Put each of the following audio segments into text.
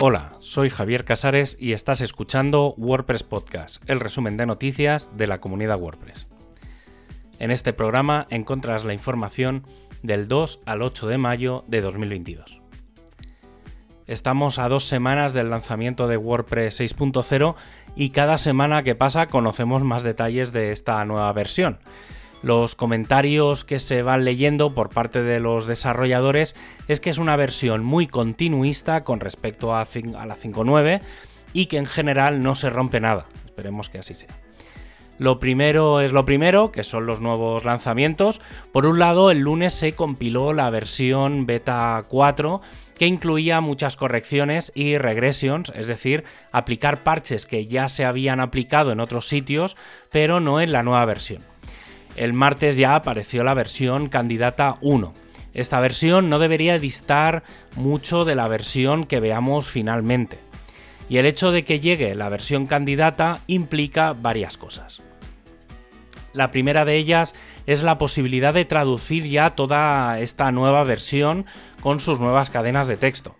Hola, soy Javier Casares y estás escuchando WordPress Podcast, el resumen de noticias de la comunidad WordPress. En este programa encuentras la información del 2 al 8 de mayo de 2022. Estamos a dos semanas del lanzamiento de WordPress 6.0 y cada semana que pasa conocemos más detalles de esta nueva versión los comentarios que se van leyendo por parte de los desarrolladores es que es una versión muy continuista con respecto a, la 5.9 y que en general no se rompe nada. Esperemos que así sea. Lo primero es lo primero, que son los nuevos lanzamientos. Por un lado, el lunes se compiló la versión beta 4 que incluía muchas correcciones y regressions, es decir, aplicar parches que ya se habían aplicado en otros sitios, pero no en la nueva versión el martes ya apareció la versión candidata 1. Esta versión no debería distar mucho de la versión que veamos finalmente. Y el hecho de que llegue la versión candidata implica varias cosas. La primera de ellas es la posibilidad de traducir ya toda esta nueva versión con sus nuevas cadenas de texto.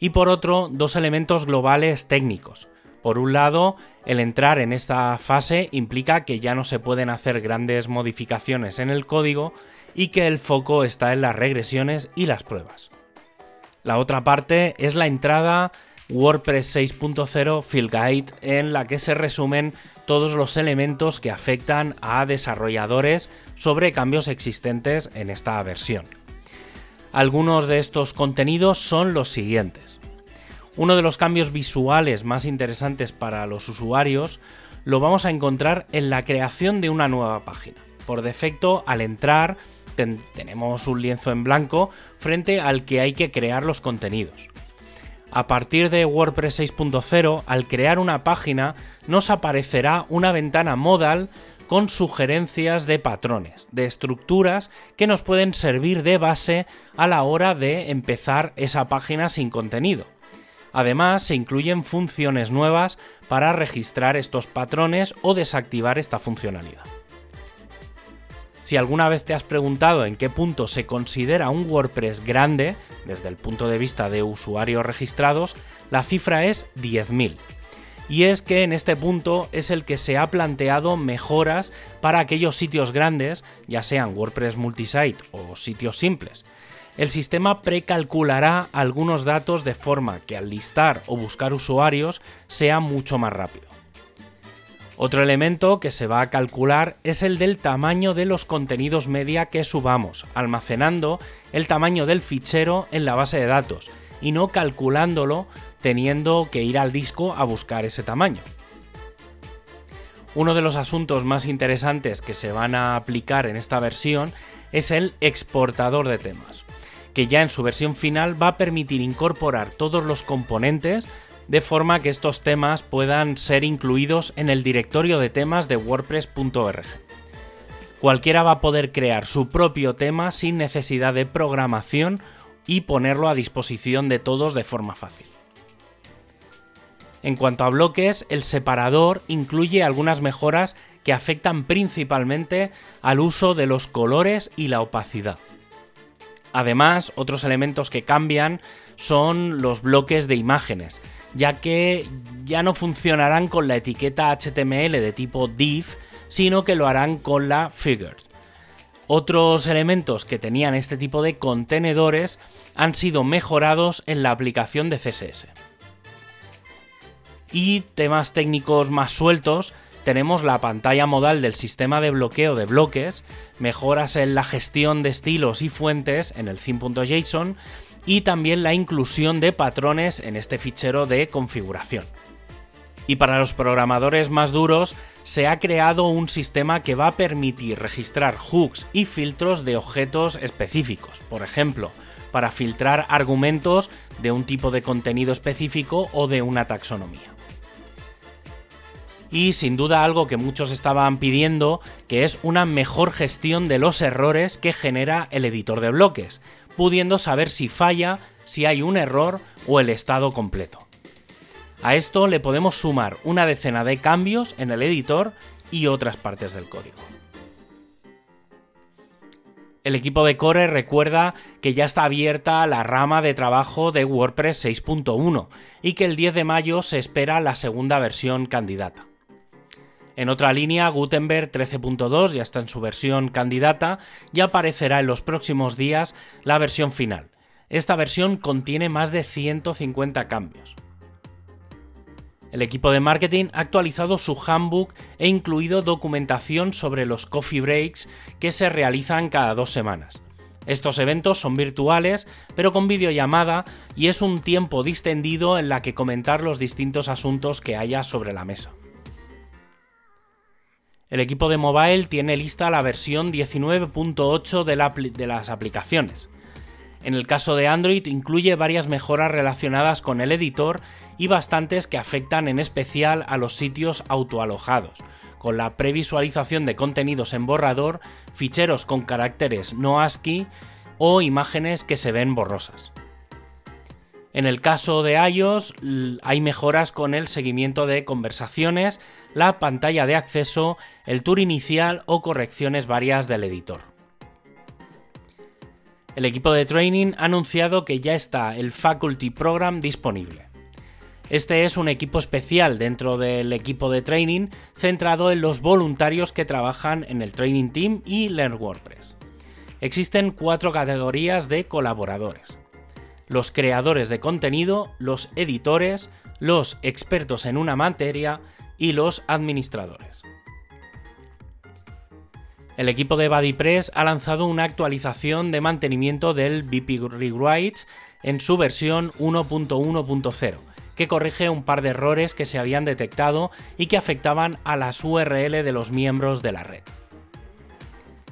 Y por otro, dos elementos globales técnicos. Por un lado, el entrar en esta fase implica que ya no se pueden hacer grandes modificaciones en el código y que el foco está en las regresiones y las pruebas. La otra parte es la entrada WordPress 6.0 Field Guide en la que se resumen todos los elementos que afectan a desarrolladores sobre cambios existentes en esta versión. Algunos de estos contenidos son los siguientes. Uno de los cambios visuales más interesantes para los usuarios lo vamos a encontrar en la creación de una nueva página. Por defecto, al entrar, tenemos un lienzo en blanco frente al que hay que crear los contenidos. A partir de WordPress 6.0, al crear una página, nos aparecerá una ventana modal con sugerencias de patrones, de estructuras que nos pueden servir de base a la hora de empezar esa página sin contenido. Además, se incluyen funciones nuevas para registrar estos patrones o desactivar esta funcionalidad. Si alguna vez te has preguntado en qué punto se considera un WordPress grande, desde el punto de vista de usuarios registrados, la cifra es 10.000. Y es que en este punto es el que se ha planteado mejoras para aquellos sitios grandes, ya sean WordPress multisite o sitios simples, el sistema precalculará algunos datos de forma que al listar o buscar usuarios sea mucho más rápido. Otro elemento que se va a calcular es el del tamaño de los contenidos media que subamos, almacenando el tamaño del fichero en la base de datos y no calculándolo teniendo que ir al disco a buscar ese tamaño. Uno de los asuntos más interesantes que se van a aplicar en esta versión es el exportador de temas que ya en su versión final va a permitir incorporar todos los componentes de forma que estos temas puedan ser incluidos en el directorio de temas de wordpress.org. Cualquiera va a poder crear su propio tema sin necesidad de programación y ponerlo a disposición de todos de forma fácil. En cuanto a bloques, el separador incluye algunas mejoras que afectan principalmente al uso de los colores y la opacidad. Además, otros elementos que cambian son los bloques de imágenes, ya que ya no funcionarán con la etiqueta HTML de tipo div, sino que lo harán con la figure. Otros elementos que tenían este tipo de contenedores han sido mejorados en la aplicación de CSS. Y temas técnicos más sueltos tenemos la pantalla modal del sistema de bloqueo de bloques, mejoras en la gestión de estilos y fuentes en el theme.json y también la inclusión de patrones en este fichero de configuración. Y para los programadores más duros, se ha creado un sistema que va a permitir registrar hooks y filtros de objetos específicos. Por ejemplo, para filtrar argumentos de un tipo de contenido específico o de una taxonomía y sin duda algo que muchos estaban pidiendo, que es una mejor gestión de los errores que genera el editor de bloques, pudiendo saber si falla, si hay un error o el estado completo. A esto le podemos sumar una decena de cambios en el editor y otras partes del código. El equipo de Core recuerda que ya está abierta la rama de trabajo de WordPress 6.1 y que el 10 de mayo se espera la segunda versión candidata. En otra línea, Gutenberg 13.2 ya está en su versión candidata y aparecerá en los próximos días la versión final. Esta versión contiene más de 150 cambios. El equipo de marketing ha actualizado su handbook e incluido documentación sobre los coffee breaks que se realizan cada dos semanas. Estos eventos son virtuales, pero con videollamada y es un tiempo distendido en la que comentar los distintos asuntos que haya sobre la mesa. El equipo de mobile tiene lista la versión 19.8 de, de, las aplicaciones. En el caso de Android incluye varias mejoras relacionadas con el editor y bastantes que afectan en especial a los sitios autoalojados, con la previsualización de contenidos en borrador, ficheros con caracteres no ASCII o imágenes que se ven borrosas. En el caso de iOS hay mejoras con el seguimiento de conversaciones, la pantalla de acceso, el tour inicial o correcciones varias del editor. El equipo de training ha anunciado que ya está el Faculty Program disponible. Este es un equipo especial dentro del equipo de training centrado en los voluntarios que trabajan en el Training Team y Learn WordPress. Existen cuatro categorías de colaboradores los creadores de contenido, los editores, los expertos en una materia y los administradores. El equipo de BuddyPress ha lanzado una actualización de mantenimiento del BP Rewrites en su versión 1.1.0, que corrige un par de errores que se habían detectado y que afectaban a las URL de los miembros de la red.